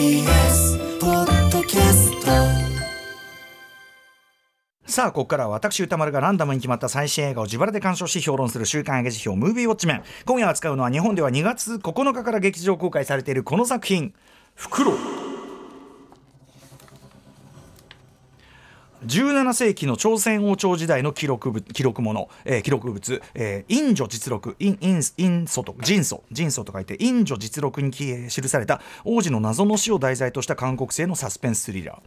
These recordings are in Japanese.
TBS ポッドキャスト。さあここからは私歌丸がランダムに決まった最新映画を自腹で鑑賞し評論する週刊映画辞表ムービーウォッチメン。今夜扱うのは日本では2月9日から劇場公開されているこの作品「フクロウ」17世紀の朝鮮王朝時代の記録物記録物、えー記録物、えー、陰女実録陰陰陰祖と人祖人祖と書いて陰女実録に記記された王子の謎の死を題材とした韓国製のサスペンススリラー。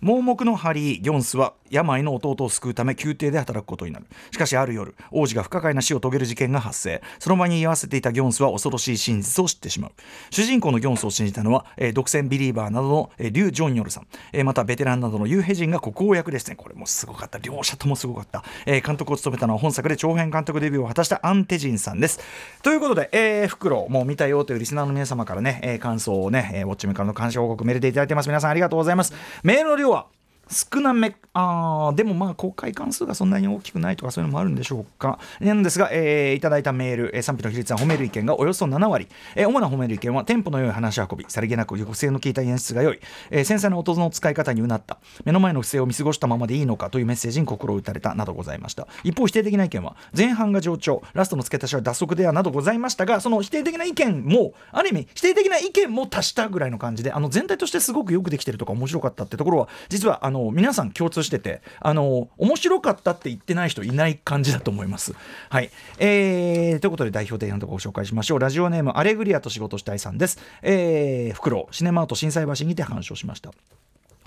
盲目のハリー・ギョンスは病の弟を救うため宮廷で働くことになる。しかしある夜王子が不可解な死を遂げる事件が発生。その場に居合わせていたギョンスは恐ろしい真実を知ってしまう。主人公のギョンスを信じたのは、えー独占ビリーバーなどの、えーリュウ・ジョンヨルさん、えーまたベテランなどのユーヘジンが国王役でですね。これもすごかった。両者ともすごかった、えー監督を務めたのは本作で長編監督デビューを果たしたアン・テジンさんです。ということで、えー、フクロウもう見たよというリスナーの皆様からね、えー感想をね、えーウォッチメからの感謝報告メールでいただいてます。皆さんありがとうございます。メールの量は少なめあでもまあ公開関数がそんなに大きくないとかそういうのもあるんでしょうか。なんですが、えーいただいたメール、えー賛否の比率は褒める意見がおよそ7割、えー主な褒める意見はテンポの良い話し運びさりげなく抑制の効いた演出が良い、えー繊細な音の使い方にうなった。目の前の不正を見過ごしたままでいいのかというメッセージに心を打たれたなどございました。一方否定的な意見は前半が上調ラストの付け足しは脱足ではなどございましたがその否定的な意見もある意味否定的な意見も足したぐらいの感じであの全体としてすごくよくできてるとか面白かったってところは実はあの皆さん共通しててあの面白かったって言ってない人いない感じだと思います。はい、えー、ということで代表的なところをご紹介しましょうラジオネームアレグリアと仕事したいさんです。えー、フクロウシネマート心斎橋にて鑑賞しました。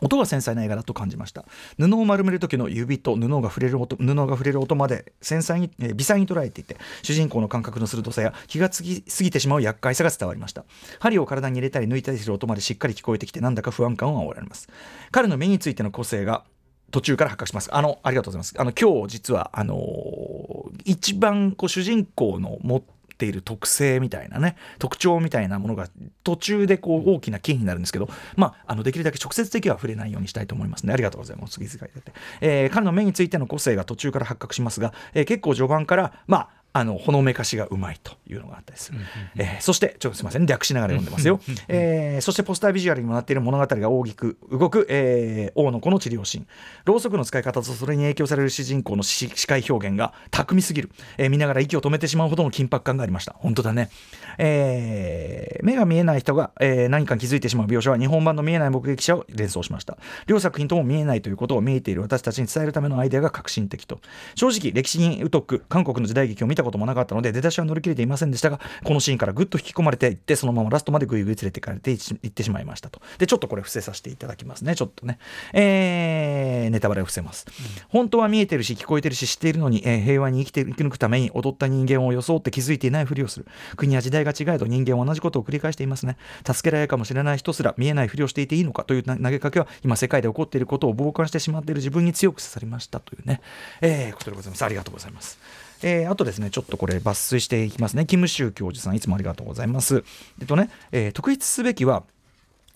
音が繊細な映画だと感じました布を丸める時の指と布が触れる音布が触れる音まで繊細に、えー微細に捉えていて主人公の感覚の鋭さや気がつき過ぎてしまう厄介さが伝わりました針を体に入れたり抜いたりする音までしっかり聞こえてきてなんだか不安感を煽られます彼の目についての個性が途中から発覚します。あの、ありがとうございます。あの、今日実は、あのー一番こう主人公の持っている特性みたいなね、特徴みたいなものが途中でこう大きなキーになるんですけど、まあ、あのできるだけ直接的には触れないようにしたいと思いますね。ありがとうございます。次々いただいて。えー彼の目についての個性が途中から発覚しますが、えー結構序盤から、まあ、あのほのめかしがうまいというのがあったりする、えーそしてちょっとすみません。略しながら読んでますよ、えーそしてポスタービジュアルにもなっている物語が大きく動く、えー王の子の治療シーンろうそくの使い方とそれに影響される主人公の視視界表現が巧みすぎる、えー見ながら息を止めてしまうほどの緊迫感がありました。本当だね、えー目が見えない人が、えー何かに気づいてしまう描写は日本版の見えない目撃者を連想しました。両作品とも見えないということを見えている私たちに伝えるためのアイデアが革新的と。正直歴史に疎く韓国の時代劇を見たこともなかったので出だしは乗り切れていませんでしたがこのシーンからぐっと引き込まれていってそのままラストまでぐいぐい連れていかれていってしまいましたと。でちょっとこれ伏せさせていただきますね。ちょっとね。えーネタバレを伏せます、本当は見えてるし聞こえてるし知っているのに、えー平和に生きて生き抜くために踊った人間を装って気づいていないふりをする。国や時代が違えど人間は同じことを繰り返していますね。助けられるかもしれない人すら見えないふりをしていていいのかというな投げかけは今世界で起こっていることを傍観してしまっている自分に強く刺さりましたというね、えーことでございます。ありがとうございますえーあとですね、ちょっとこれ抜粋していきますね。キムシュウ教授さん、いつもありがとうございます。えっとね、えー特筆すべきは、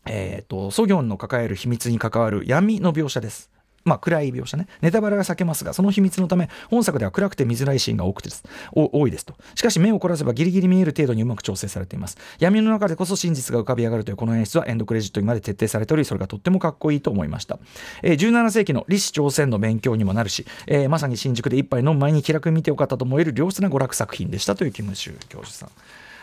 えー、とソギョンの抱える秘密に関わる闇の描写です。まあ、暗い描写ね。ネタバレが避けますが、その秘密のため、本作では暗くて見づらいシーンが多くてです多いですと。しかし、目を凝らせばギリギリ見える程度にうまく調整されています。闇の中でこそ真実が浮かび上がるというこの演出はエンドクレジットにまで徹底されており、それがとってもかっこいいと思いました。えー17世紀の李氏朝鮮の勉強にもなるし、えーまさに新宿で一杯飲む前に気楽に見てよかったと思える良質な娯楽作品でしたというキムシュ教授さん。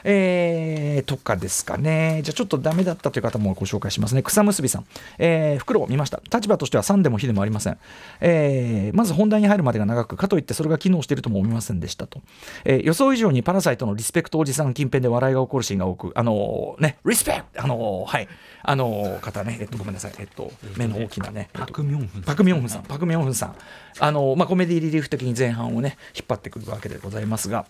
えーとかですかね。じゃあちょっとダメだったという方もご紹介しますね。草結びさん。えー、袋を見ました。立場としては3でも非でもありません。えーまず本題に入るまでが長く、かといってそれが機能しているとも思いませんでしたと。えー予想以上にパラサイトのリスペクトおじさん近辺で笑いが起こるシーンが多く、あのーね、リスペクトあのーはい。あのー方ね、えっと、ごめんなさい。えっと、目の大きなね。パクミョンフンパクミョンフンさん。パクミョンフンさん。あのーまあ、コメディリリーフ的に前半をね、引っ張ってくるわけでございますが、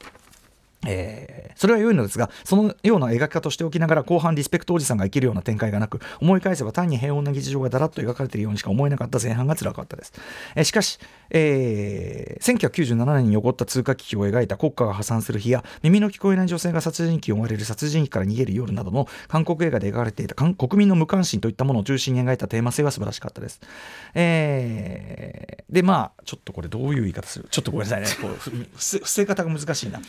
えーそれは良いのですがそのような描き方をしておきながら後半リスペクトおじさんが生きるような展開がなく思い返せば単に平穏な日常がだらっと描かれているようにしか思えなかった前半が辛かったです、えーしかし、えー1997年に起こった通貨危機を描いた国家が破産する日や耳の聞こえない女性が殺人鬼を追われる殺人鬼から逃げる夜などの韓国映画で描かれていた国民の無関心といったものを中心に描いたテーマ性は素晴らしかったです、えーでまあちょっとこれどういう言い方する？ちょっとごめんなさいね。こう伏せ方が難しいな。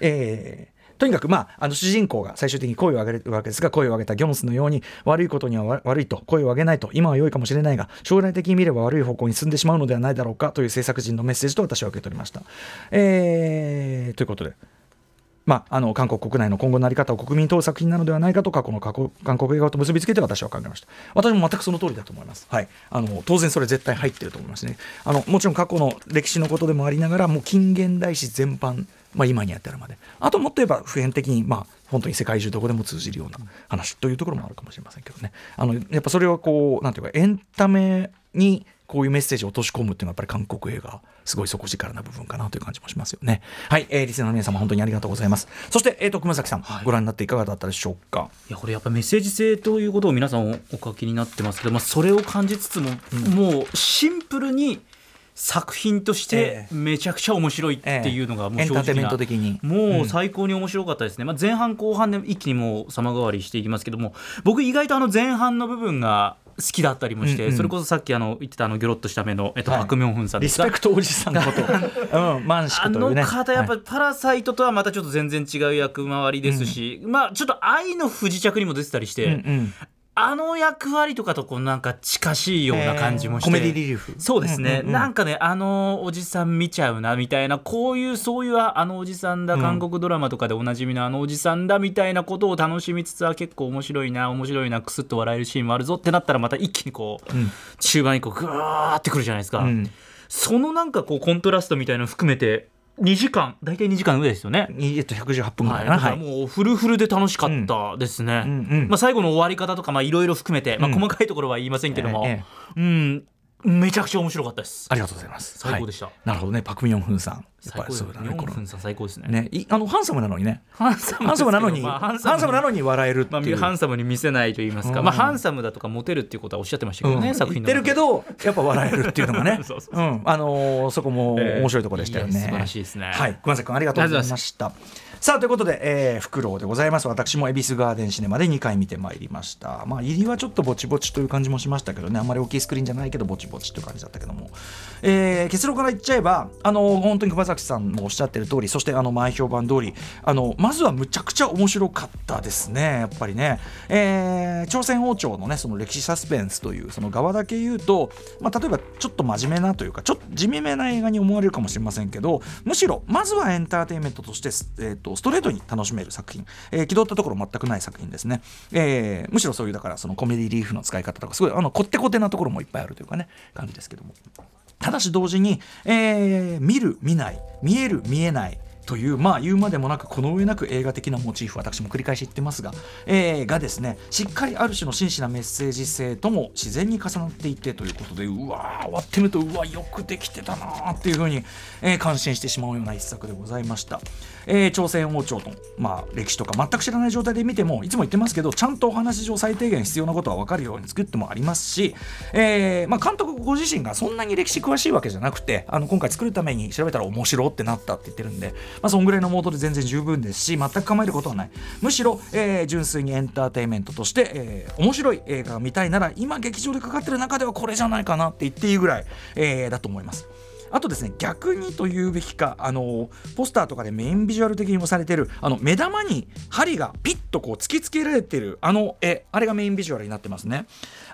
えーえとにかく、まあ、あの主人公が最終的に声を上げるわけですが声を上げたギョンスのように悪いことには悪いと声を上げないと今は良いかもしれないが将来的に見れば悪い方向に進んでしまうのではないだろうかという制作人のメッセージと私は受け取りました。えーということでまあ、あの韓国国内の今後の在り方を国民問う作品なのではないかと過去の過去韓国映画と結びつけて私は考えました。私も全くその通りだと思います、はい、あの当然それ絶対入ってると思いますね。あのもちろん過去の歴史のことでもありながらもう近現代史全般、まあ、今にやってるまで。あともっと言えば普遍的にまあ本当に世界中どこでも通じるような話というところもあるかもしれませんけどね。あのやっぱそれはこうなんていうかエンタメにこういうメッセージを落とし込むっていうのはやっぱり韓国映画すごい底力な部分かなという感じもしますよね。はい、えー、リスナーの皆様本当にありがとうございます。そして、えー、と熊崎さん、ご覧になっていかがだったでしょうか？いやこれやっぱメッセージ性ということを皆さんおお書きになってますけど、まあ、それを感じつつも、もうシンプルに作品としてええ。めちゃくちゃ面白いっていうのがもうエンターテインメント的に。もう最高に面白かったですね、まあ、前半後半で一気にもう様変わりしていきますけども僕意外とあの前半の部分が好きだったりもして、うんうん。それこそさっきあの言ってたあのギョロッとした目の、えっとはい。パク・ミョンフンさんリスペクトおじさんのこと、うん、マンシあクというね。の方やっぱはい。りパラサイトとはまたちょっと全然違う役回りですし、まあちょっと愛の不時着にも出てたりして、うんうんあの役割とかとこうなんか近しいような感じもして。コメディリリーフ。そうですね、うんうんうん。なんかねあのおじさん見ちゃうなみたいなこういうそういうあのおじさんだ、うん韓国ドラマとかでおなじみのあのおじさんだみたいなことを楽しみつつは結構面白いな面白いなくすっと笑えるシーンもあるぞってなったらまた一気にこう、ん。中盤以降グワーってくるじゃないですか、うん。そのなんかこうコントラストみたいなの含めて2時間。大体2時間上ですよね。えっと118分ぐらはい。な、だからはい。もうフルフルで楽しかった。ですね。うんうん。まあ、最後の終わり方とかまあいろいろ含めて、まあ、うん。細かいところは言いませんけども、え。うんめちゃくちゃ面白かったです。ありがとうございます。最高でした。はい。なるほどね。パク・ミヨンフンさん。最高そうだねこのミョンフンさん最高ですね。ね。いあのハンサムなのにね。ハンサムなのに、まあハンサムなのに笑えるってまあ、いう、ハンサムに見せないと言いますか、うん。まあ、ハンサムだとかモテるっていうことはおっしゃってましたけどね、うん。作品言ってるけどやっぱ笑えるっていうのがね。そうそううん。あのーそこもええ面白いところでしたよね、いや素晴らしいですね。はい。熊崎君ありがとうございましたさあということで、えー、フクロウでございます。私も恵比寿ガーデンシネマで2回見てまいりました。まあ入りはちょっとぼちぼちという感じもしましたけどね。あんまり大きいスクリーンじゃないけどぼちぼちという感じだったけども、えー結論から言っちゃえばあの本当に熊崎さんもおっしゃってる通りそしてあの前評判通りあのまずはむちゃくちゃ面白かったですね。やっぱりね、えー朝鮮王朝のねその歴史サスペンスというその側だけ言うと、まあ、例えばちょっと真面目なというかちょっと地味めな映画に思われるかもしれませんけどむしろまずはエンターテインメントとして、えー、とストレートに楽しめる作品、えー気取ったところ全くない作品ですね、えーむしろそういうだからそのコメディリーフの使い方とかすごいあのこってこてなところもいっぱいあるというかね感じですけども。ただし同時に、えー見る見ない見える見えないというまあ言うまでもなくこの上なく映画的なモチーフ私も繰り返し言ってますが、えーがですね。しっかりある種の真摯なメッセージ性とも自然に重なっていてということでうわー終わってみるとうわよくできてたなっていうふうに、えー感心してしまうような一作でございました、えー朝鮮王朝の、まあ、歴史とか全く知らない状態で見てもいつも言ってますけどちゃんとお話上最低限必要なことは分かるように作ってもありますし、えーまあ、監督ご自身がそんなに歴史詳しいわけじゃなくてあの今回作るために調べたら面白ってなったって言ってるんで、まあ、そんぐらいのモードで全然十分ですし全く構えることはないむしろ、えー純粋にエンターテインメントとして、えー面白い映画が見たいなら今劇場でかかってる中ではこれじゃないかなって言っていいぐらい、えーだと思います。あとですね逆にというべきかあのポスターとかでメインビジュアル的にもされてるあの目玉に針がピッとこう突きつけられてるあの絵あれがメインビジュアルになってますね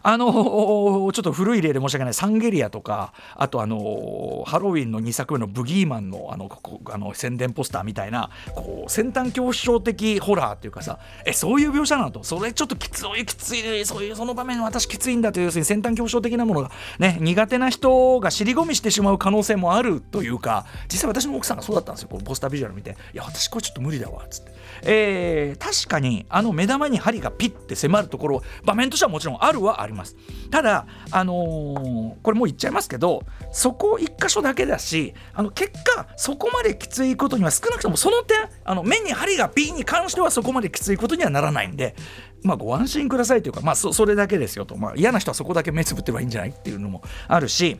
あの ちょっと古い例で申し訳ない。サンゲリアとかあとあのハロウィンの2作目のブギーマンのあのここあの宣伝ポスターみたいなこう先端恐怖症的ホラーっていうかさえそういう描写なのと。それちょっときついきつい。そういうその場面私きついんだという要するに先端恐怖症的なものがね苦手な人が尻込みしてしまう可能性もあるというか実際私の奥さんがそうだったんですよ。このポスタービジュアル見て「いや私これちょっと無理だわ」っつって、えー、確かにあの目玉に針がピッて迫るところ場面としてはもちろんあるはあります。ただあのーこれもう言っちゃいますけどそこ一箇所だけだしあの結果そこまできついことには少なくともその点あの目に針がピッに関してはそこまできついことにはならないんでまあご安心くださいというかまあそそれだけですよと、まあ、嫌な人はそこだけ目つぶってればいいんじゃないっていうのもあるし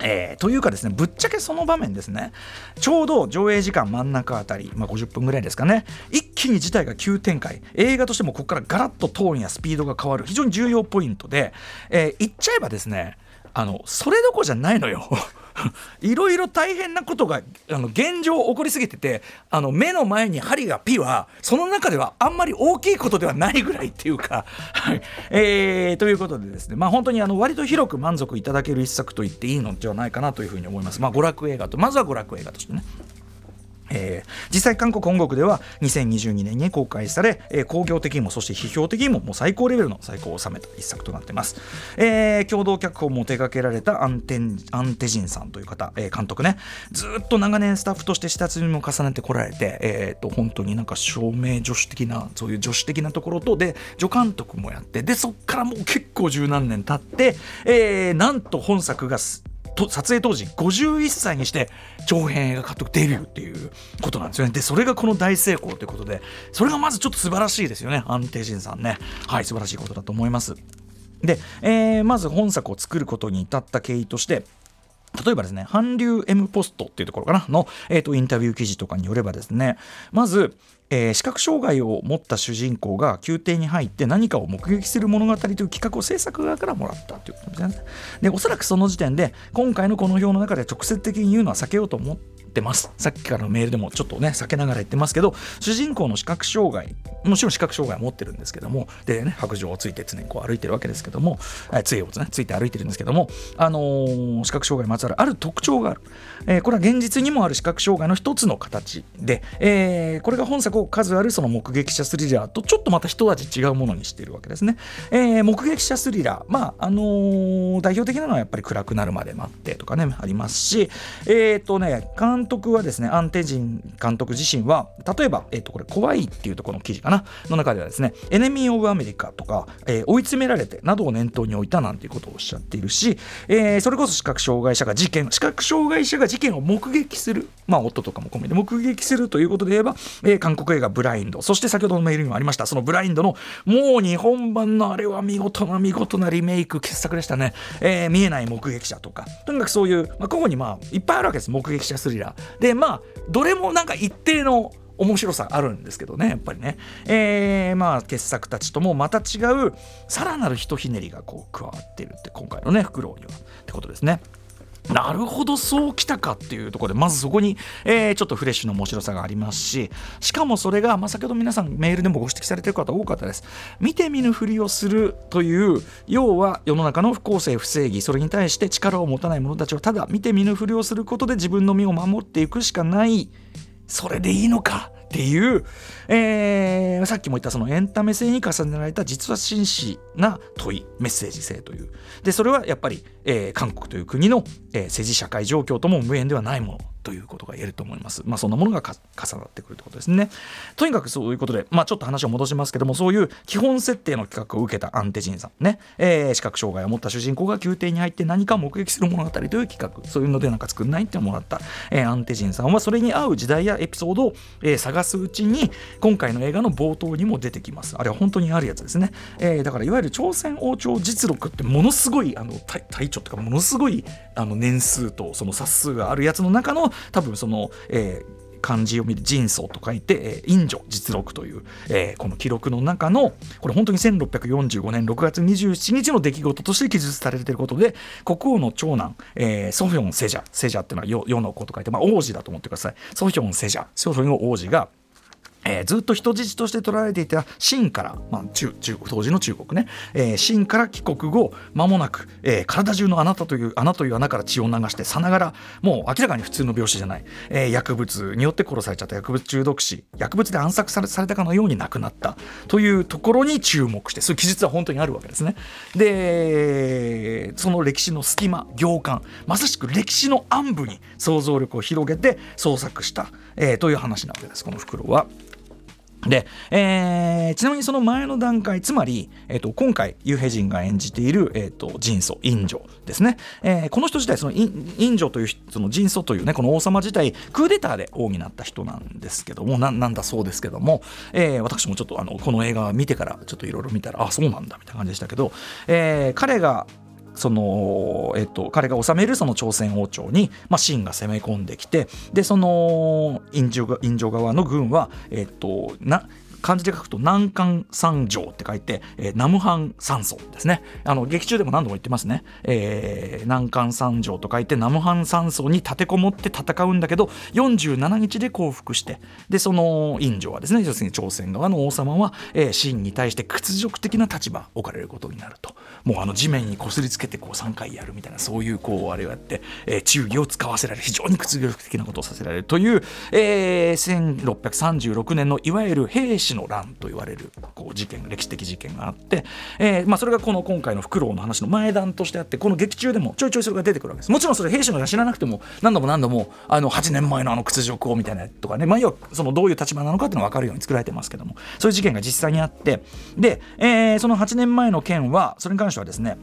えーというかですねぶっちゃけその場面ですね。ちょうど上映時間真ん中あたり、まあ、50分ぐらいですかね。一気に事態が急展開。映画としてもここからガラッとトーンやスピードが変わる。非常に重要ポイントで、えー言っちゃえばですねあのそれどこじゃないのよ。いろいろ大変なことがあの現状起こりすぎててあの目の前に針がピはその中ではあんまり大きいことではないぐらいっていうか、はいえーということでですねまあ本当にあの割と広く満足いただける一作と言っていいのではないかなというふうに思います。まあ、娯楽映画とまずは娯楽映画としてね。えー実際韓国本国では2022年に公開され、えー興行的にもそして批評的にももう最高レベルの最高を収めた一作となっています、えー共同脚本も手掛けられたアンテアンテジンさんという方、えー監督ね。ずっと長年スタッフとして下積みも重ねてこられて、えー、と本当になんか照明助手的なそういう助手的なところとで助監督もやってでそっからもう結構十何年経って、えーなんと本作がと撮影当時51歳にして長編映画監督デビューっていうことなんですよね。でそれがこの大成功ということでそれがまずちょっと素晴らしいですよね。安定人さんね。はい素晴らしいことだと思います。で、えーまず本作を作ることに至った経緯として例えばですね、韓流 M ポストっていうところかなの、えー、とインタビュー記事とかによればですね、まず、えー視覚障害を持った主人公が宮廷に入って何かを目撃する物語という企画を制作側からもらったということですね。で、おそらくその時点で、今回のこの表の中で直接的に言うのは避けようと思ってます。さっきからのメールでもちょっとね、避けながら言ってますけど、主人公の視覚障害、もちろん視覚障害を持ってるんですけども、でね、白状をついて常にこう歩いてるわけですけども、えー杖をね、ついて歩いてるんですけども、あのー視覚障害にまつわるある特徴がある。えーこれは現実にもある視覚障害の一つの形で、えーこれが本作を数あるその目撃者スリラーとちょっとまた一味違うものにしているわけですね。えー目撃者スリラー、まああのー代表的なのはやっぱり暗くなるまで待ってとかねありますし、えっ、とね監督はですねアンテジン監督自身は例えばえっ、とこれ怖いっていうところの記事かなの中ではですねエネミー・オブ・アメリカとか、えー追い詰められてなどを念頭に置いたなんていうことをおっしゃっているし、えーそれこそ視覚障害者が事件視覚障害者が事件を目撃するまあ夫とかも込めて目撃するということで言えば、えー韓国映画ブラインドそして先ほどのメールにもありましたそのブラインドのもう日本版のあれは見事な見事なリメイク傑作でしたね、えー見えない目撃者とか。とにかくそういう、まあ、ここにまあいっぱいあるわけです目撃者スリラー。でまあどれもなんか一定の面白さあるんですけどねやっぱりね、えーまあ傑作たちともまた違うさらなるひとひねりがこう加わっているって今回のねフクロウにはってことですね。なるほどそうきたかっていうところでまずそこに、えーちょっとフレッシュな面白さがありますししかもそれが、まあ、先ほど皆さんメールでもご指摘されてる方多かったです。見て見ぬふりをするという要は世の中の不公正不正義それに対して力を持たない者たちをただ見て見ぬふりをすることで自分の身を守っていくしかない。それでいいのか？っていう、えーさっきも言ったそのエンタメ性に重ねられた実は真摯な問いメッセージ性という。でそれはやっぱり、えー韓国という国の、えー政治社会状況とも無縁ではないもの。ということが言えると思います。まあそんなものがか重なってくるということですね。とにかくそういうことで、まあちょっと話を戻しますけども、そういう基本設定の企画を受けたアンテジンさんね、えー視覚障害を持った主人公が宮廷に入って何か目撃する物語という企画、そういうのでなんか作んないってもらった、えーアンテジンさんはそれに合う時代やエピソードを、えー探すうちに、今回の映画の冒頭にも出てきます。あれは本当にあるやつですね。えーだからいわゆる朝鮮王朝実録ってものすごい、あの、体体調というかものすごいあの年数とその冊数があるやつの中の多分その、えー漢字読みで人相と書いて、えー、陰女実録という、えーこの記録の中のこれ本当に1645年6月27日の出来事として記述されていることで国王の長男、えーソフィョン・セジャセジャっていうのは世世の子と書いて、まあ、王子だと思ってください。ソフィョン・セジャソフィョン王子がえーずっと人質として取られていた清から、まあ、中中当時の中国ね、えー清から帰国後間もなく、えー体中の穴という穴という穴から血を流してさながらもう明らかに普通の病死じゃない、えー薬物によって殺されちゃった。薬物中毒死。薬物で暗殺されされたかのように亡くなった。というところに注目してそういう記述は本当にあるわけですね。でその歴史の隙間行間まさしく歴史の暗部に想像力を広げて創作した、えーという話なわけですこの袋は。で、えーちなみにその前の段階つまり、えー、と今回ユーヘジンが演じている、えー、とジンソインジョですね、えーこの人自体そのイインジョというそのジンソというねこの王様自体クーデターで王になった人なんですけどもななんだそうですけども、えー私もちょっとあのこの映画見てからちょっといろいろ見たらあそうなんだみたいな感じでしたけど、えー彼がそのえっと、彼が治めるその朝鮮王朝に、まあ、秦が攻め込んできてでそのインジョがインジョ側の軍は、えっと、な漢字で書くと南韓三条って書いて、えーナムハン三層ですね。あの劇中でも何度も言ってますね、えー南韓三条と書いてナムハン三層に立てこもって戦うんだけど47日で降伏してでそのインジョはですね要するに朝鮮側の王様は、えーに対して屈辱的な立場置かれることになると。もうあの地面にこすりつけてこう3回やるみたいなそういうこうあれをやって、えー忠義を使わせられる非常に屈辱的なことをさせられるという、えー1636年のいわゆる兵士の乱と言われるこう事件歴史的事件があって、えーまあ、それがこの今回のフクロウの話の前段としてあってこの劇中でもちょいちょいそれが出てくるわけです。もちろんそれ兵士の乱知らなくても何度も何度もあの8年前のあの屈辱をみたいなとかね、まあ、要はそのどういう立場なのかっていうのが分かるように作られてますけども。そういう事件が実際にあって。で、えーその8年前の件はそれに関してはですね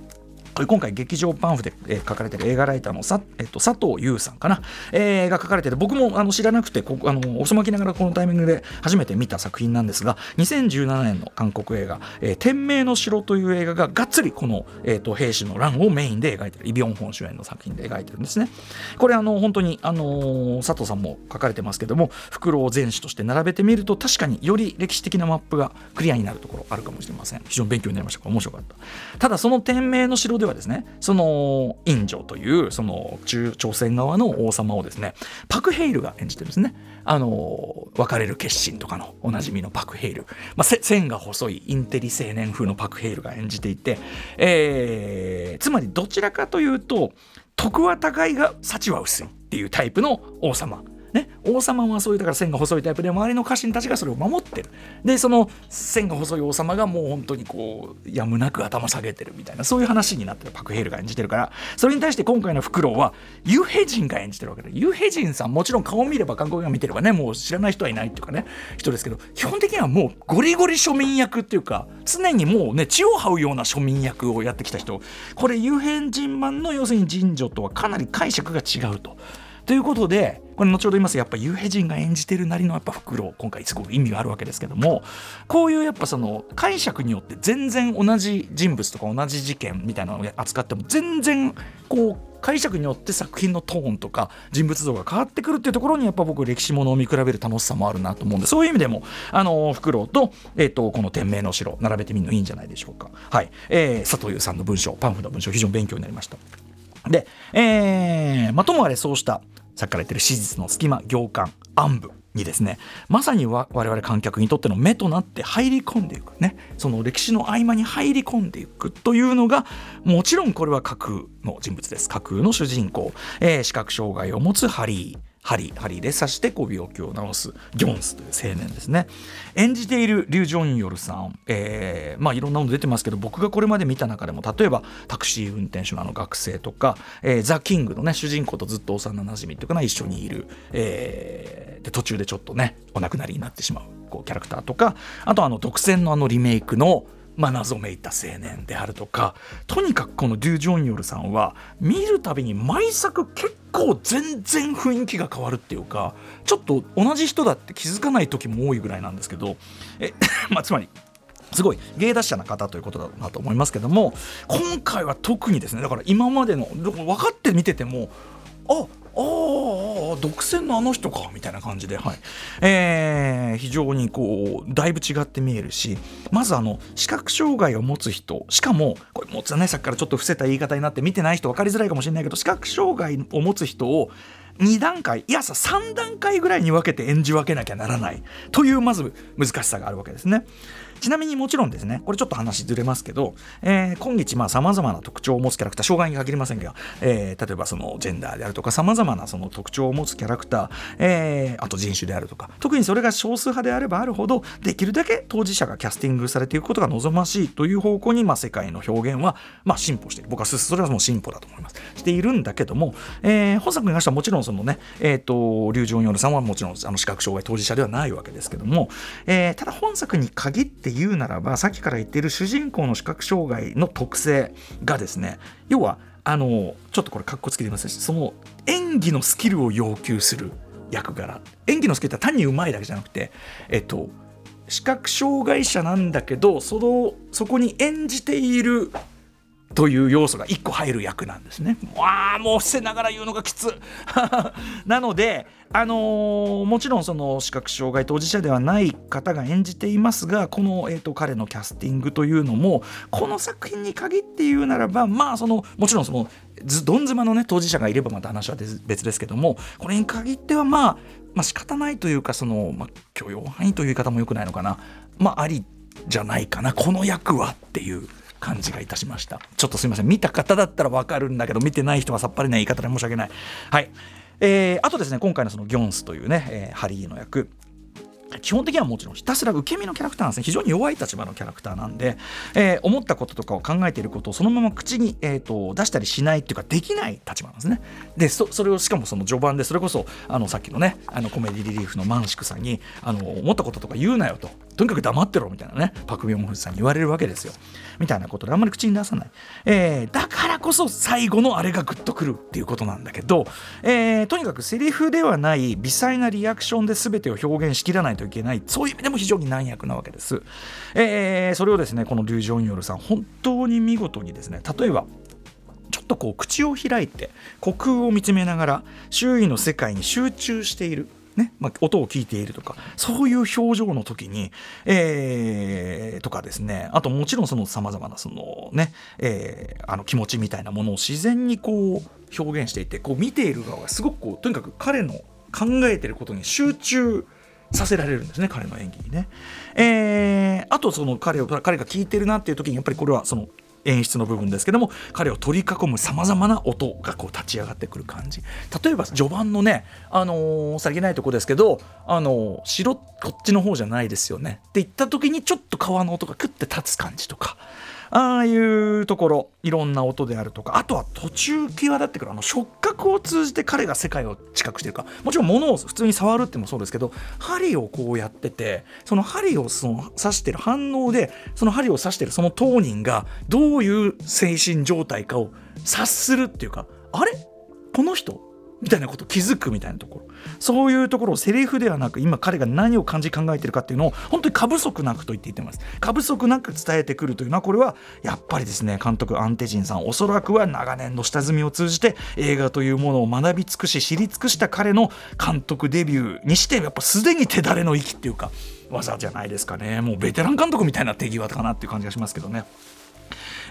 今回劇場パンフで、えー書かれてる映画ライターのさ、えっと、佐藤優さんかな、えーが書かれてて僕もあの知らなくてこあの遅まきながらこのタイミングで初めて見た作品なんですが2017年の韓国映画「えー天明の城」という映画ががっつりこの、えー、と兵士の乱をメインで描いてるイ・ビョンホン主演の作品で描いてるんですね。これあの本当に、あの佐藤さんも書かれてますけども袋を全史として並べてみると確かにより歴史的なマップがクリアになるところあるかもしれません。非常に勉強になりました。面白かった。ただその天明の城ではですねそのインジョというその中朝鮮側の王様をですねパク・ヘイルが演じてるんですねあの別れる決心とかのおなじみのパク・ヘイル、まあ、線が細いインテリ青年風のパク・ヘイルが演じていて、えーつまりどちらかというと徳は高いが幸は薄いっていうタイプの王様。ね、王様はそういうだから線が細いタイプで周りの家臣たちがそれを守ってる。でその線が細い王様がもう本当にこうやむなく頭下げてるみたいなそういう話になってる。パク・ヘイルが演じてるから。それに対して今回のフクロウはユヘジンが演じてるわけでユヘジンさんもちろん顔を見れば韓国映画見てればねもう知らない人はいないっていうかね人ですけど基本的にはもうゴリゴリ庶民役っていうか常にもうね血を這うような庶民役をやってきた人。これユヘジンマンの要するに神女とはかなり解釈が違うと。ということでこれ後ほど言いますやっぱユーヘジンが演じてるなりのやっぱ袋今回すごく意味があるわけですけどもこういうやっぱその解釈によって全然同じ人物とか同じ事件みたいなのを扱っても全然こう解釈によって作品のトーンとか人物像が変わってくるっていうところにやっぱ僕歴史ものを見比べる楽しさもあるなと思うんでそういう意味でもあのフクロウと,、えー、とこの「天明の城」並べてみるのいいんじゃないでしょうか。はいえー佐藤優さんの文章パンフの文章非常に勉強になりました。で、えーま、ともあれそうしたさっきから言ってる史実の隙間行間暗部にですねまさに我々観客にとっての目となって入り込んでいくねその歴史の合間に入り込んでいくというのがもちろんこれは架空の人物です。架空の主人公、えー視覚障害を持つハリー。ハリーハリーで刺してこう病気を治す。ギョンスという青年ですね。演じているリュウ・ジョンヨルさん、えーまあいろんなもの出てますけど僕がこれまで見た中でも例えばタクシー運転手のあの学生とか、えーザ・キングのね主人公とずっと幼なじみっていうかな一緒にいる、えーで途中でちょっとねお亡くなりになってしまうこうキャラクターとかあとあの独占のあのリメイクのまあ、謎めいた青年であるとかとにかくこのデュ・ジョンヨルさんは見るたびに毎作結構全然雰囲気が変わるっていうかちょっと同じ人だって気づかない時も多いぐらいなんですけどえ、まあ、つまりすごい芸達者な方ということだなと思いますけども今回は特にですねだから今までの分かって見ててもああ独占のあの人かみたいな感じで、はいえー、非常にこうだいぶ違って見えるしまずあの視覚障害を持つ人しかもこれ持つねさっきからちょっと伏せた言い方になって見てない人分かりづらいかもしれないけど視覚障害を持つ人を2段階いやさ3段階ぐらいに分けて演じ分けなきゃならないというまず難しさがあるわけですね。ちなみにもちろんですね、これちょっと話ずれますけど、えー、今日まあ様々な特徴を持つキャラクター、障害に限りませんが、えー、例えばそのジェンダーであるとか、様々なその特徴を持つキャラクター、えー、あと人種であるとか、特にそれが少数派であればあるほど、できるだけ当事者がキャスティングされていくことが望ましいという方向に、まあ、世界の表現は、まあ、進歩している。僕はそれはもう進歩だと思います。しているんだけども、えー、本作に関してはもちろんそのね、えっ、ー、と、リュウ・ジョンヨルさんはもちろんあの視覚障害当事者ではないわけですけども、えー、ただ本作に限ってて言うならば、さっきから言っている主人公の視覚障害の特性がですね要はあのちょっとこれかっこつけてみますその演技のスキルを要求する役柄。演技のスキルって単にうまいだけじゃなくてえっと視覚障害者なんだけどそのそこに演じているという要素が1個入る役なんですね。わあもう伏せながら言うのがきつ なので、あのー、もちろんその視覚障害当事者ではない方が演じていますがこの、えーと、彼のキャスティングというのもこの作品に限って言うならばまあそのもちろんそのどん妻のね当事者がいればまた話は別ですけどもこれに限ってはまあまあ仕方ないというかその、まあ、許容範囲という言い方もよくないのかな。まあありじゃないかな。この役はっていう。感じがいたしました。ちょっとすいません。見た方だったら分かるんだけど見てない人はさっぱりな言い方で申し訳ない。はい。えー、あとですね今回のそのギョンスというね、えー、ハリーの役。基本的にはもちろんひたすら受け身のキャラクターなんですね。非常に弱い立場のキャラクターなんで、えー、思ったこととかを考えていることをそのまま口に、えーと、出したりしないっていうかできない立場なんですね。でそれをしかもその序盤でそれこそあのさっきのねあのコメディリリーフのマンシクさんにあの思ったこととか言うなよと。とにかく黙ってろみたいなねパク・ビョンフンさんに言われるわけですよ。みたいなことであんまり口に出さない、えー、だからこそ最後のあれがグッとくるっていうことなんだけど、えー、とにかくセリフではない微細なリアクションで全てを表現しきらないといけない。そういう意味でも非常に難役なわけです、えー、それをですねこのリュウ・ジョンヨルさん本当に見事にですね例えばちょっとこう口を開いて虚空を見つめながら周囲の世界に集中しているねまあ、音を聞いているとかそういう表情の時に、えー、とかですねあともちろんそのさまざまなそのね、えー、あの気持ちみたいなものを自然にこう表現していてこう見ている側がすごくこうとにかく彼の考えてることに集中させられるんですね彼の演技にね。えー、あとその彼を彼が聞いてるなっていう時にやっぱりこれはその演出の部分ですけども彼を取り囲むさまざまな音がこう立ち上がってくる感じ。例えば序盤のねあのー、さりげないとこですけどあのー、城こっちの方じゃないですよね。って言った時にちょっと川の音がクッて立つ感じとか。ああいうところいろんな音であるとか。あとは途中際立ってくるあの触覚を通じて彼が世界を近くしてるか。もちろん物を普通に触るってもそうですけど針をこうやっててその針をその刺してる反応でその針を刺してるその当人がどういう精神状態かを察するっていうか。あれ？この人？みたいなこと気づくみたいなところ。そういうところをセリフではなく今彼が何を感じ考えてるかっていうのを本当に過不足なくと言っていてます。過不足なく伝えてくるというのはこれはやっぱりですね監督アンテジンさんおそらくは長年の下積みを通じて映画というものを学び尽くし知り尽くした彼の監督デビューにしてやっぱすでに手だれの域っていうか技じゃないですかね。もうベテラン監督みたいな手際かなっていう感じがしますけどね。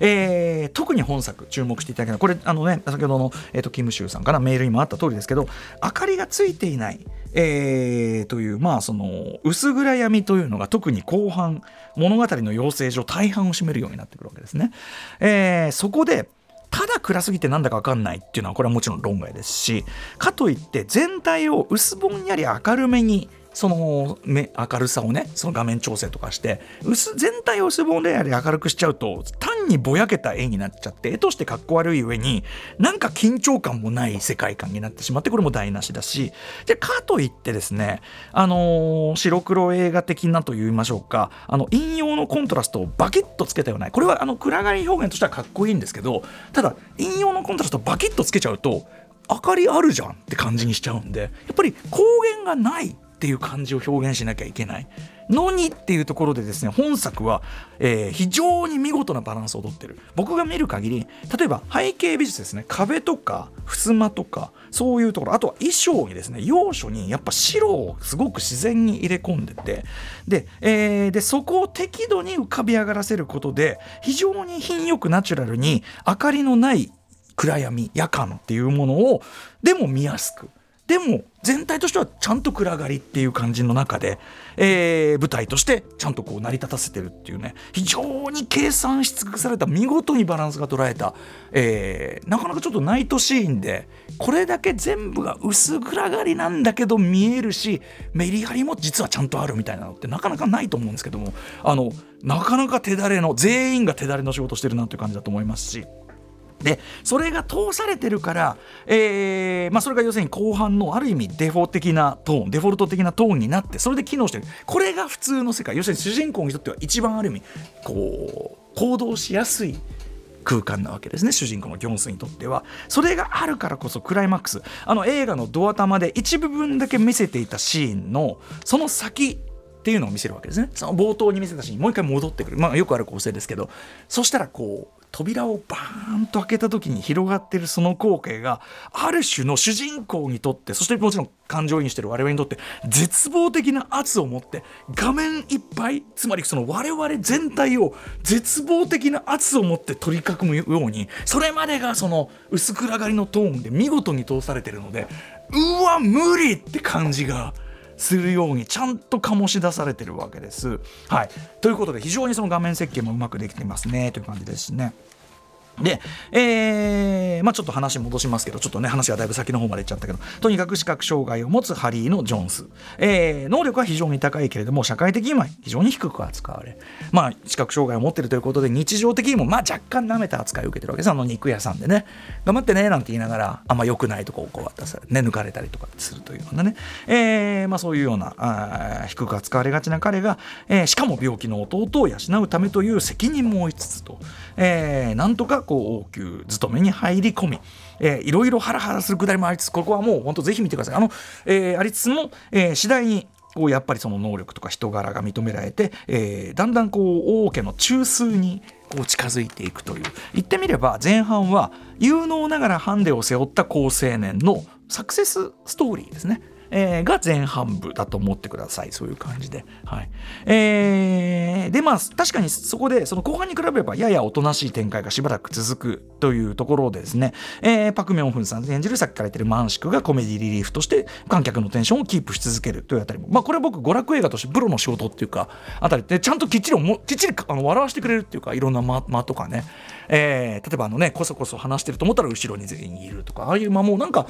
えー、特に本作注目していただけたこれあのね先ほどの、えーと、キムシューさんからメールにもあった通りですけど明かりがついていない、えー、というまあその薄暗闇というのが特に後半物語の養成上大半を占めるようになってくるわけですね。えー、そこでただ暗すぎてなんだか分かんないっていうのはこれはもちろん論外ですしかといって全体を薄ぼんやり明るめにその明るさをねその画面調整とかして薄全体を薄ぼんやり明るくしちゃうと単にぼやけた絵になっちゃって絵としてかっこ悪い上になんか緊張感もない世界観になってしまってこれも台無しだし。でかといってですねあのー、白黒映画的なと言いましょうか。あの引用のコントラストをバキッとつけたようなこれはあの暗がり表現としてはかっこいいんですけどただ引用のコントラストバキッとつけちゃうと明かりあるじゃんって感じにしちゃうんでやっぱり光源がないっていう感じを表現しなきゃいけない。のにっていうところでですね本作は、えー非常に見事なバランスをとってる。僕が見る限り例えば背景美術ですね。壁とか襖とかそういうところ。あとは衣装にですね要所にやっぱ白をすごく自然に入れ込んでて。で,、えーでそこを適度に浮かび上がらせることで非常に品よくナチュラルに明かりのない暗闇夜間っていうものをでも見やすくでも全体としてはちゃんと暗がりっていう感じの中で、えー舞台としてちゃんとこう成り立たせてるっていうね非常に計算し尽くされた見事にバランスが捉えた、えーなかなかちょっとナイトシーンでこれだけ全部が薄暗がりなんだけど見えるしメリハリも実はちゃんとあるみたいなのってなかなかないと思うんですけどもあのなかなか手だれの全員が手だれの仕事してるなという感じだと思いますし。でそれが通されてるから、えーまあ、それが要するに後半のある意味デフォ的なトーンデフォルト的なトーンになってそれで機能してる。これが普通の世界。要するに主人公にとっては一番ある意味こう行動しやすい空間なわけですね。主人公のギョンスにとっては。それがあるからこそクライマックス。あの映画のドア玉で一部分だけ見せていたシーンのその先っていうのを見せるわけですね。その冒頭に見せたシーン。もう一回戻ってくる。まあよくある構成ですけど。そしたらこう扉をバーンと開けた時に広がってるその光景がある種の主人公にとってそしてもちろん感情移入してる我々にとって絶望的な圧を持って画面いっぱいつまりその我々全体を絶望的な圧を持って取り囲むようにそれまでがその薄暗がりのトーンで見事に通されてるのでうわ無理って感じが。するようにちゃんと醸し出されてるわけです。はい、ということで非常にその画面設計もうまくできていますねという感じですね。で、えーまあ、ちょっと話戻しますけどちょっとね話がだいぶ先の方までいっちゃったけどとにかく視覚障害を持つハリーのジョンス、えー能力は非常に高いけれども社会的には非常に低く扱われ、まあ、視覚障害を持ってるということで日常的にもまあ若干舐めた扱いを受けてるわけです。あの肉屋さんでね。頑張ってねなんて言いながらあんま良くないとこをこう渡され、ね、抜かれたりとかするというようなね、えーまあ、そういうようなあ低く扱われがちな彼が、えーしかも病気の弟を養うためという責任も負いつつと、えーなんとかこう王宮勤めに入り込み、えーいろいろハラハラするくだりもありつつここはもう本当ぜひ見てくださいあの、えーありつつも、えー次第にこうやっぱりその能力とか人柄が認められて、えーだんだんこう王家の中枢にこう近づいていくという言ってみれば前半は有能ながらハンデを背負った好青年のサクセスストーリーですね。えーが前半部だと思ってください。そういう感じで、はい。えーでまあ確かにそこでその後半に比べればややおとなしい展開がしばらく続くというところでですね、えーパク・ミョンフンさん演じるさっきから言ってるマンシクがコメディリリーフとして観客のテンションをキープし続けるというあたりも。まあこれは僕娯楽映画としてプロの仕事っていうかあたりでちゃんときっちりきっちりあの笑わせてくれるっていうかいろんな間間とかね、えー例えばあのねこそこそ話してると思ったら後ろに全員いるとかああいう間もうなんか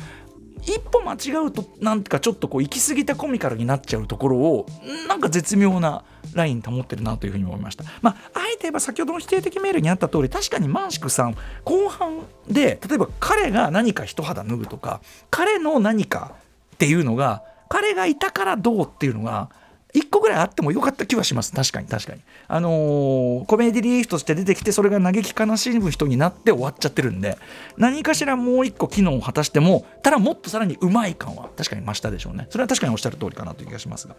一歩間違うとなんかちょっとこう行き過ぎたコミカルになっちゃうところをなんか絶妙なライン保ってるなというふうに思いました。まあ、えて言えば先ほどの否定的メールにあった通り確かにマンシクさん後半で例えば彼が何か一肌脱ぐとか彼の何かっていうのが彼がいたからどうっていうのが一個ぐらいあってもよかった気はします。確かに確かに。あのーコメディリーフとして出てきてそれが嘆き悲しむ人になって終わっちゃってるんで何かしらもう一個機能を果たしてもただもっとさらにうまい感は確かに増したでしょうね。それは確かにおっしゃる通りかなという気がしますが。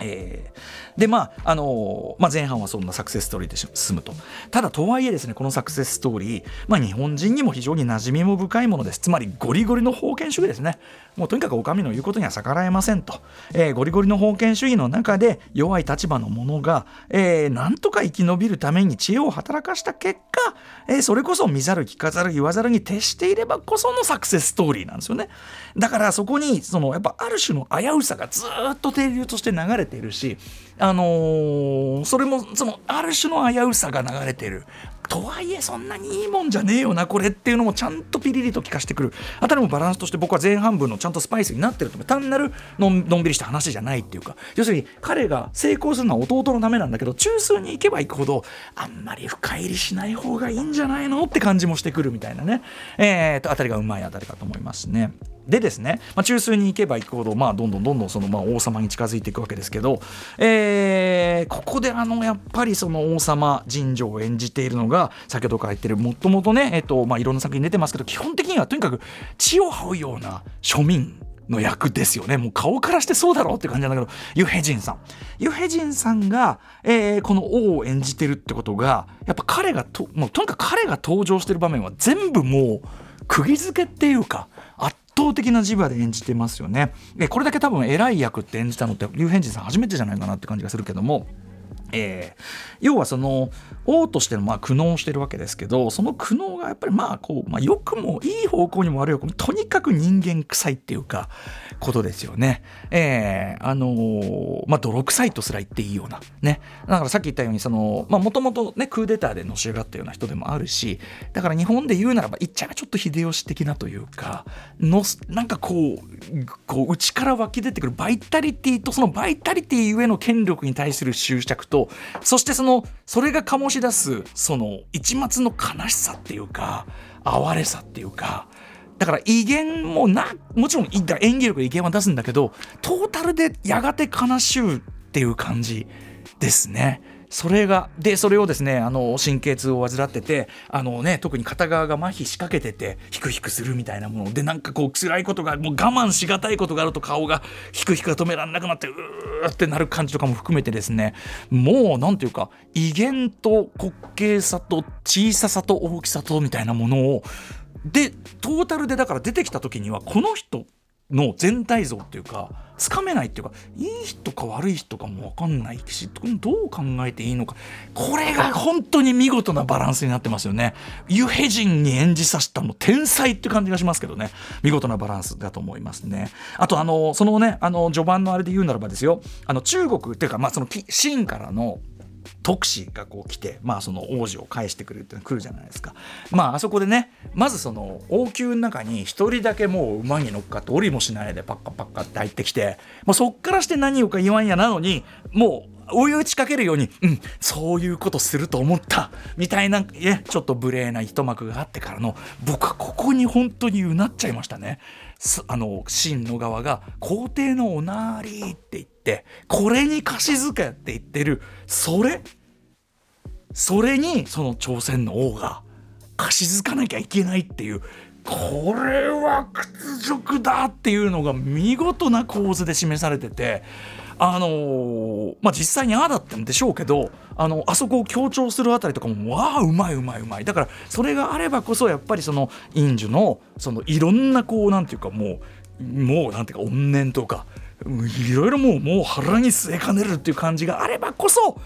えー。でまああのーまあ、前半はそんなサクセスストーリーで進むと。ただとはいえですねこのサクセスストーリー、まあ、日本人にも非常に馴染みも深いものです。つまりゴリゴリの封建主義ですね。もうとにかくお上の言うことには逆らえませんと、えーゴリゴリの封建主義の中で弱い立場の者が、えーなんとか生き延びるために知恵を働かした結果、えーそれこそ見ざる聞かざる言わざるに徹していればこそのサクセスストーリーなんですよね。だからそこにそのやっぱある種の危うさがずっと停留として流れているしあのーそれもそのある種の危うさが流れてる。とはいえそんなにいいもんじゃねえよなこれっていうのもちゃんとピリリと効かしてくる。あたりもバランスとして僕は前半分のちゃんとスパイスになってると思う単なるのんのんびりした話じゃないっていうか。要するに彼が成功するのは弟のためなんだけど中枢に行けば行くほどあんまり深入りしない方がいいんじゃないのって感じもしてくるみたいなね。えー、とあたりがうまいあたりかと思いますね。でですね、まあ、中枢に行けば行くほど、まあ、どんどんどんどんその、まあ、王様に近づいていくわけですけど、えーここであのやっぱりその王様尋常を演じているのが先ほどから言ってるもともとね、えっとまあ、いろんな作品出てますけど基本的にはとにかく血を這うような庶民の役ですよね。もう顔からしてそうだろうって感じなんだけどユヘジンさん。ユヘジンさんが、えーこの王を演じてるってことがやっぱ彼がともうとにかく彼が登場してる場面は全部もう釘付けっていうか倒的な磁場で演じてますよね。これだけ多分偉い役って演じたのって龍ヘジさん初めてじゃないかなって感じがするけども。えー要はその王としてのまあ苦悩をしてるわけですけどその苦悩がやっぱりまあこう、まあ、良くもいい方向にも悪い方向にもとにかく人間臭いっていうかことですよね。えーあのーまあ泥臭いとすら言っていいような。ね。だからさっき言ったようにそのもともとねクーデターでのし上がったような人でもあるしだから日本で言うならば言っちゃえちょっと秀吉的なというかのなんかこうこう内から湧き出てくるバイタリティとそのバイタリティゆえの権力に対する執着とそしてそのそれが醸し出すその一末の悲しさっていうか哀れさっていうかだから威厳もなもちろん演技力で威厳は出すんだけどトータルでやがて悲しゅうっていう感じですね。それがでそれをですねあの神経痛を患っててあの、ね、特に片側が麻痺しかけててヒクヒクするみたいなもの。でなんかこう辛いことがもう我慢しがたいことがあると顔がヒクヒクが止められなくなってうーってなる感じとかも含めてですね。もうなんていうか威厳と滑稽さと小ささと大きさとみたいなものをでトータルでだから出てきた時にはこの人の全体像っていうかつかめないっていうかいい人か悪い人かも分かんないしどう考えていいのか。これが本当に見事なバランスになってますよね。ユヘジンに演じさせたもう天才って感じがしますけどね。見事なバランスだと思いますね。あとあのそのねあの序盤のあれで言うならばですよ。あの中国っていうかまあそのき秦からの特使がこう来て、まあ、その王子を返してくれるっていうのが来るじゃないですか。まああそこでねまずその王宮の中に一人だけもう馬に乗っかって降りもしないでパッカパッカって入ってきてもうそっからして何をか言わんやなのにもう追い打ちかけるように、うん、そういうことすると思ったみたいな、ね、ちょっと無礼な一幕があってからの僕はここに本当にうなっちゃいましたね。あの秦の側が「皇帝のおなーり」って言ってこれに貸し付けって言ってるそれそれにその朝鮮の王が貸し付かなきゃいけないっていうこれは屈辱だっていうのが見事な構図で示されててあのーまあ実際にああだったんでしょうけどあのあそこを強調するあたりとかもわあうまいうまいうまい。だからそれがあればこそやっぱりそのインジュのそのいろんなこうなんていうかもうもうなんていうか怨念とかいろいろもうもう腹に据えかねるっていう感じがあればこそ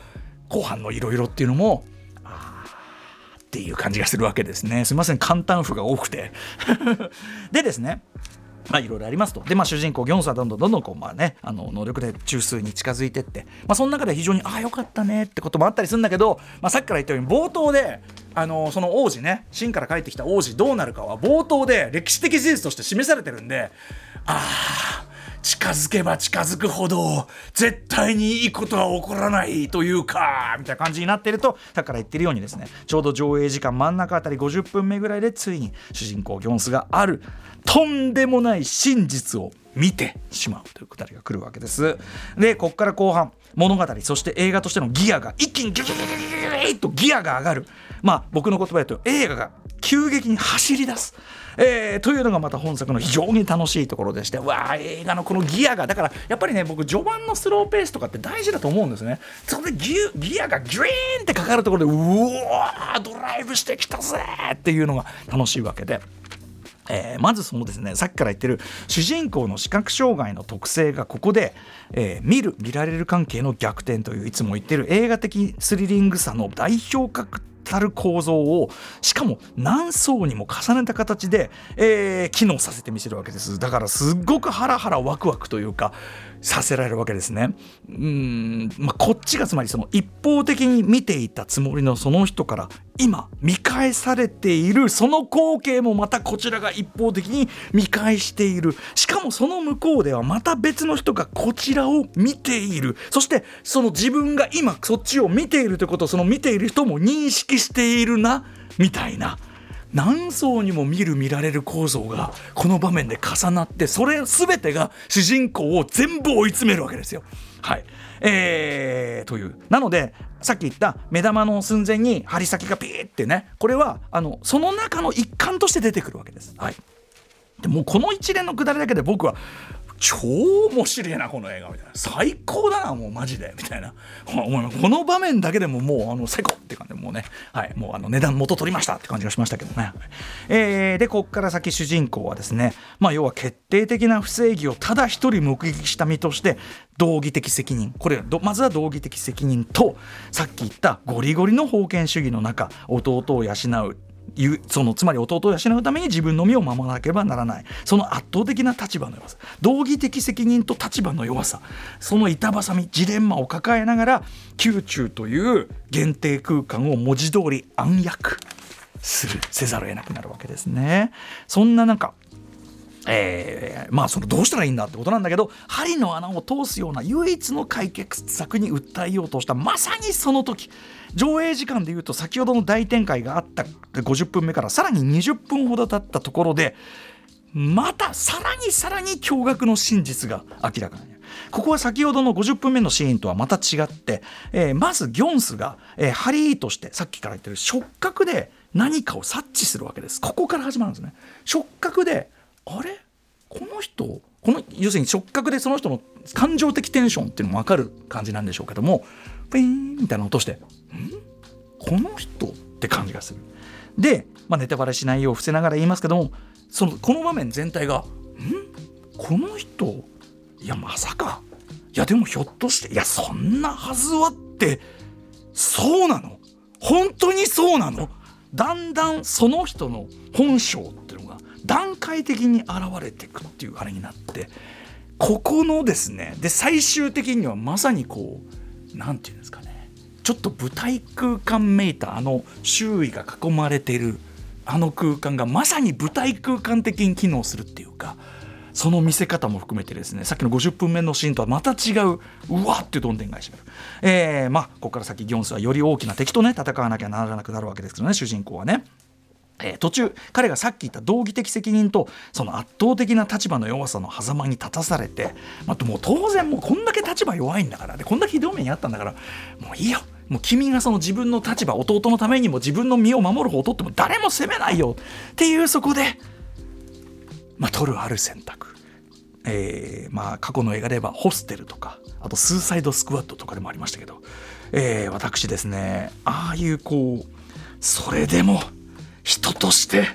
後半のいろいろっていうのもあーっていう感じがするわけですね。すみません。簡単譜が多くて。でですねまあいろいろありますと。で、まあ主人公ギョンスはどんどんどんどんこう、まあね、あの、能力で中枢に近づいてって、まあその中で非常に、ああ、よかったねってこともあったりするんだけど、まあさっきから言ったように冒頭で、あの、その王子ね、秦から帰ってきた王子どうなるかは冒頭で歴史的事実として示されてるんで、ああ、近づけば近づくほど絶対にいいことは起こらないというかみたいな感じになっているとだから言ってるようにですねちょうど上映時間真ん中あたり50分目ぐらいでついに主人公ギョンスがあるとんでもない真実を見てしまうというくだりが来るわけです。でこっから後半物語そして映画としてのギアが一気にギュギュギュギュギュギュとギアが上がる。まあ僕の言葉で言うと映画が急激に走り出す。えーというのがまた本作の非常に楽しいところでしてわあ映画のこのギアがだからやっぱりね僕序盤のスローペースとかって大事だと思うんですね。それでギギアがギュイーンってかかるところでうわードライブしてきたぜっていうのが楽しいわけで。えーまずそのですねさっきから言ってる主人公の視覚障害の特性がここで、えー見る見られる関係の逆転といういつも言ってる映画的スリリングさの代表格たる構造をしかも何層にも重ねた形で、えー機能させてみせるわけです。だからすっごくハラハラワクワクというかさせられるわけですね。うん、まあ、こっちがつまりその一方的に見ていたつもりのその人から今見返されているその光景もまたこちらが一方的に見返している。しかもその向こうではまた別の人がこちらを見ている。そしてその自分が今そっちを見ているということをその見ている人も認識しているなみたいな。何層にも見る見られる構造がこの場面で重なってそれ全てが主人公を全部追い詰めるわけですよ。はいえーというなのでさっき言った目玉の寸前に針先がピーってねこれはあのその中の一環として出てくるわけです。はいでもこの一連のくだりだけで僕は超面白いなこの映画みたいな。最高だなもうマジでみたいな。この場面だけでももうあの最高って感じでもうね。はいもうあの値段元取りましたって感じがしましたけどね、えーでこっから先主人公はですねまあ要は決定的な不正義をただ一人目撃した身として道義的責任。これまずは道義的責任とさっき言ったゴリゴリの封建主義の中弟を養うそのつまり弟を養うために自分の身を守らなければならない。その圧倒的な立場の弱さ。道義的責任と立場の弱さ。その板挟みジレンマを抱えながら宮中という限定空間を文字通り暗躍する。せざるを得なくなるわけですね。そんな中えーまあそのどうしたらいいんだってことなんだけど針の穴を通すような唯一の解決策に訴えようとしたまさにその時上映時間でいうと先ほどの大展開があった50分目からさらに20分ほど経ったところでまたさらにさらに驚愕の真実が明らかに。ここは先ほどの50分目のシーンとはまた違って、えーまずギョンスが、えーハリーとしてさっきから言ってる触覚で何かを察知するわけです。ここから始まるんですね。触覚であれ？この人？この要するに触覚でその人の感情的テンションっていうのも分かる感じなんでしょうけどもピーンみたいな音してん？この人って感じがする。で、まあ、ネタバレしないよう伏せながら言いますけどもそのこの場面全体がん？この人？いやまさか。いやでもひょっとしていやそんなはずはってそうなの？本当にそうなの？だんだんその人の本性段階的に現れていくっていうあれになってここのですねで最終的にはまさにこうなんていうんですかねちょっと舞台空間めいたあの周囲が囲まれてるあの空間がまさに舞台空間的に機能するっていうかその見せ方も含めてですねさっきの50分目のシーンとはまた違ううわってどんでん返しがある、えー、まあここから先ギョンスはより大きな敵とね戦わなきゃならなくなるわけですけどね主人公はね。えー途中彼がさっき言った道義的責任とその圧倒的な立場の弱さの狭間に立たされて、まあ、もう当然もうこんだけ立場弱いんだからでこんだけひどい目にあったんだからもういいよもう君がその自分の立場弟のためにも自分の身を守る方を取っても誰も責めないよっていうそこで、まあ、取るある選択。えーまあ過去の映画で言えばホステルとかあとスーサイドスクワットとかでもありましたけど、えー私ですねああいうこうそれでも人として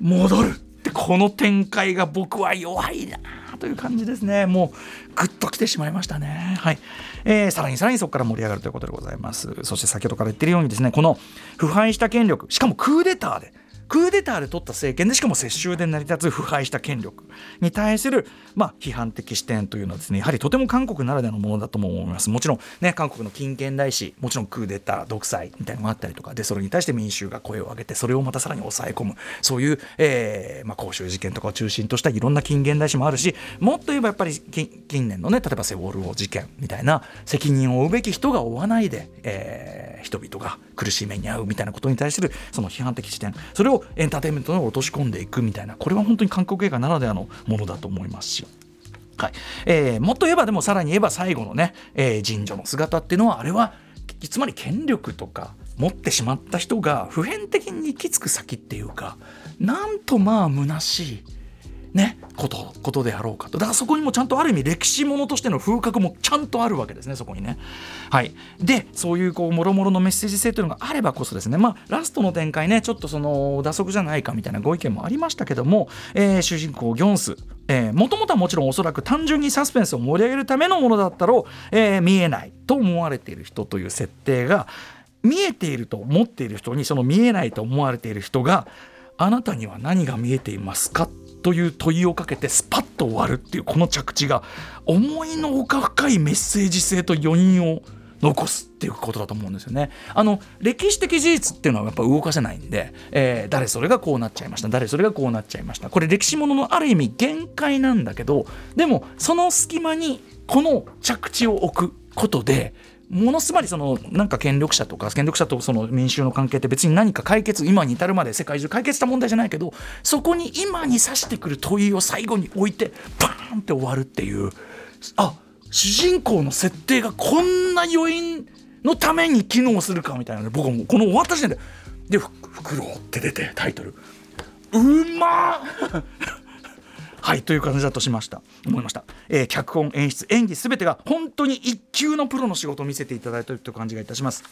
戻るってこの展開が僕は弱いなという感じですね。もうグッときてしまいましたね。はい、えーさらにさらにそこから盛り上がるということでございます。そして先ほどから言ってるようにですねこの腐敗した権力しかもクーデターでクーデターで取った政権でしかも世襲で成り立つ腐敗した権力に対する、まあ、批判的視点というのはですねやはりとても韓国ならではのものだとも思います。もちろんね韓国の近現代史もちろんクーデター独裁みたいなのがあったりとかでそれに対して民衆が声を上げてそれをまたさらに抑え込む。そういう、えーまあ、公衆事件とかを中心としたいろんな近現代史もあるしもっと言えばやっぱり近年のね例えばセウォル王事件みたいな責任を負うべき人が負わないで、えー人々が苦しい目に遭うみたいなことに対するその批判的視点それをエンターテインメントに落とし込んでいくみたいなこれは本当に韓国映画ならではのものだと思いますし。はいえーもっと言えばでもさらに言えば最後のね、えー神女の姿っていうのはあれはつまり権力とか持ってしまった人が普遍的に行き着く先っていうかなんとまあ虚しい。ね、ことことであろうかと。だからそこにもちゃんとある意味歴史ものとしての風格もちゃんとあるわけですねそこにね。はい、でそういうこうもろもろのメッセージ性というのがあればこそですね。まあラストの展開ねちょっとその打足じゃないかみたいなご意見もありましたけども、えー主人公ギョンス。もともとはもちろんおそらく単純にサスペンスを盛り上げるためのものだったろう、えー見えないと思われている人という設定が見えていると思っている人にその見えないと思われている人があなたには何が見えていますかという問いをかけてスパッと終わるっていうこの着地が思いのほか深いメッセージ性と余韻を残すっていうことだと思うんですよね。あの歴史的事実っていうのはやっぱ動かせないんで、えー誰それがこうなっちゃいました誰それがこうなっちゃいましたこれ歴史もののある意味限界なんだけどでもその隙間にこの着地を置くことでものすばりそのなんか権力者とか権力者とその民衆の関係って別に何か解決今に至るまで世界中解決した問題じゃないけどそこに今に指してくる問いを最後に置いてバーンって終わるっていうあ主人公の設定がこんな余韻のために機能するかみたいなね僕はもうこの終わった時点で「でフクロウ」って出てタイトルうまっ！はいという感じだとしました。思いました、えー脚本演出演技すべてが本当に一級のプロの仕事を見せていただいているという感じがいたします。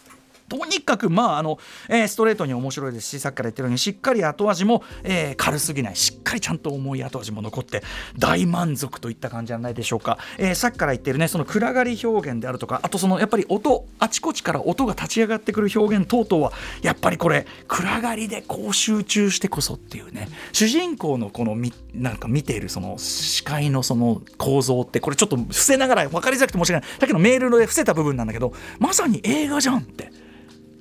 とにかくまああの、えーストレートに面白いですしさっきから言ってるようにしっかり後味も、えー軽すぎない。しっかりちゃんと重い後味も残って大満足といった感じじゃないでしょうか、えーさっきから言ってるねその暗がり表現であるとかあとそのやっぱり音あちこちから音が立ち上がってくる表現等々はやっぱりこれ暗がりでこう集中してこそっていうね。主人公のこのみなんか見ているその視界のその構造ってこれちょっと伏せながら分かりづらくて申し訳ない。だけどメールで伏せた部分なんだけどまさに映画じゃんって。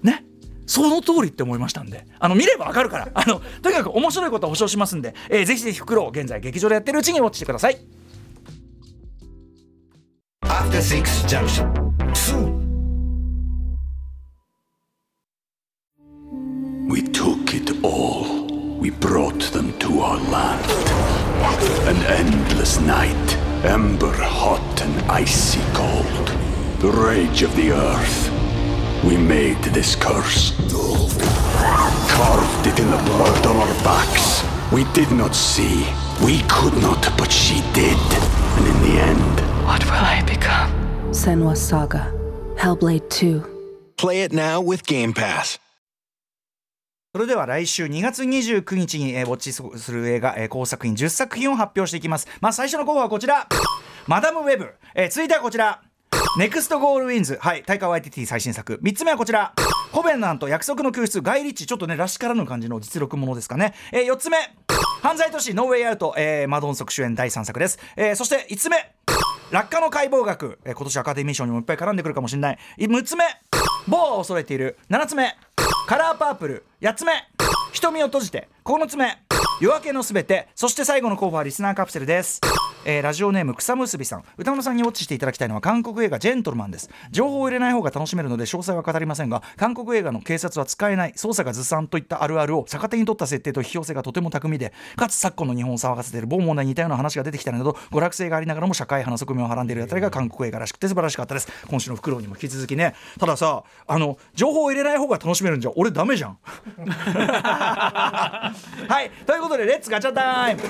ねその通りって思いましたんであの見ればわかるからあのとにかく面白いことは保証しますんで、えーぜひぜひ袋を現在劇場でやってるうちにウォッチしてください After Six Junction. 2. We took it all. We brought them to our land. An endless night, ember hot and icy cold. The rage of the earth. We made this curse. Carved it in the blood on our backs. We did not see. We could not, but she did. And in the end, What will I become? Senwa Saga. Hellblade 2. Play it now with Game Pass. それでは来週2月29日に、えーウォッチする映画、えー、工作品10作品を発表していきます。まあ、最初の候補はこちら、マダムウェブ、えー続いてはこちら、ネクストゴールウィンズ、はい、タイカワイティティ最新作。3つ目はこちら、コヴェナント約束の救出、ガイリッチー、ちょっとね、らしからぬ感じの実録ものですかね。えー4つ目、犯罪都市。ノーウェイアウト、えーマドンソク主演第3作です。えーそして5つ目、落下の解剖学、えー今年アカデミー賞にもいっぱい絡んでくるかもしれない。6つ目。ボーはおそれている。7つ目。カラーパープル。8つ目。瞳を閉じて。9つ目。夜明けのすべて。そして最後の候補はリスナーカプセルです。えーラジオネーム草むすびさん。歌村さんにウォッチしていただきたいのは韓国映画「ジェントルマン」です。情報を入れない方が楽しめるので詳細は語りませんが韓国映画の警察は使えない捜査がずさんといったあるあるを逆手に取った設定と批評性がとても巧みでかつ昨今の日本を騒がせている某問題に似たような話が出てきたなど娯楽性がありながらも社会派の側面をはらんでいるあたりが韓国映画らしくて素晴らしかったです。今週のフクロウにも引き続きね。たださあの情報を入れない方が楽しめるんじゃ俺ダメじゃん。はい。ということで Let's ガチャタイム。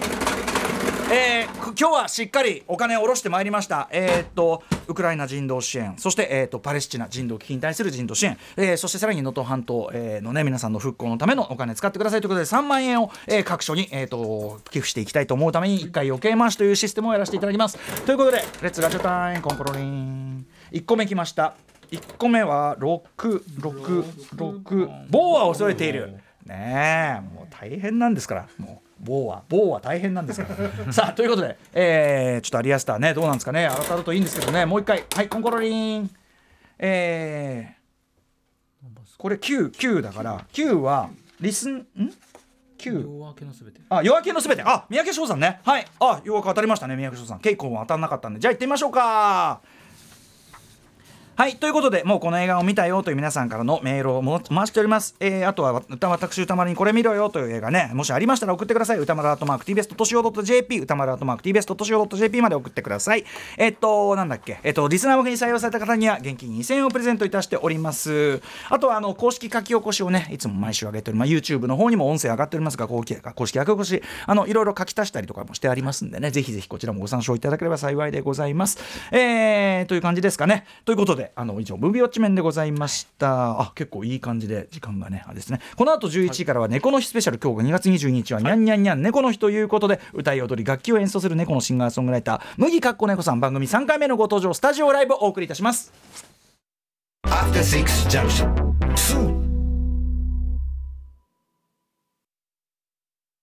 えー今日はしっかりお金を下ろしてまいりました、えーっとウクライナ人道支援。そして、えーっとパレスチナ人道危機に対する人道支援、えーそしてさらに能登半島、えーの、ね、皆さんの復興のためのお金使ってくださいということで3万円を、えー各所に、えーっと寄付していきたいと思うために1回余計回しというシステムをやらせていただきます。ということで Let's ガチャタイムコンポロリン。1個目きました。1個目は666棒は恐れている。ねえもう大変なんですから。もう棒は棒は大変なんですから。さあということで、えーちょっとアリアスターねどうなんですかね。当たるといいんですけどね。もう一回。はいコンコロリン。えーこれ99だから9はリスンん ?9 夜明けのすべて。あ夜明けのすべて。あ三宅翔さんね。はい。あよく当たりましたね三宅翔さん。ケイコンは当たんなかったんで。じゃあ行ってみましょうかはいということでもうこの映画を見たよという皆さんからのメールをも回しております、えーあとは歌私歌丸にこれ見ろよという映画ねもしありましたら送ってください。歌丸アートマーク TBS としお .jp 歌丸アートマーク TBS としお .jp まで送ってください。えっとなんだっけ。えっとリスナー向けに採用された方には現金2000円をプレゼントいたしております。あとはあの公式書き起こしをねいつも毎週上げております、まあ、YouTube の方にも音声上がっておりますが公式公式書き起こしあのいろいろ書き足したりとかもしてありますんでねぜひぜひこちらもご参照いただければ幸いでございます。えー、という感じですかね。ということであの以上ムービーウォッチメンでございましたあ結構いい感じで時間がねあれですねこの後11時からは猫の日スペシャル今日が2月22日はにゃんにゃんにゃん猫の日ということで歌い踊り楽器を演奏する猫のシンガーソングライター麦かっこ猫さん番組3回目のご登場スタジオライブをお送りいたします After Six Junction. 2.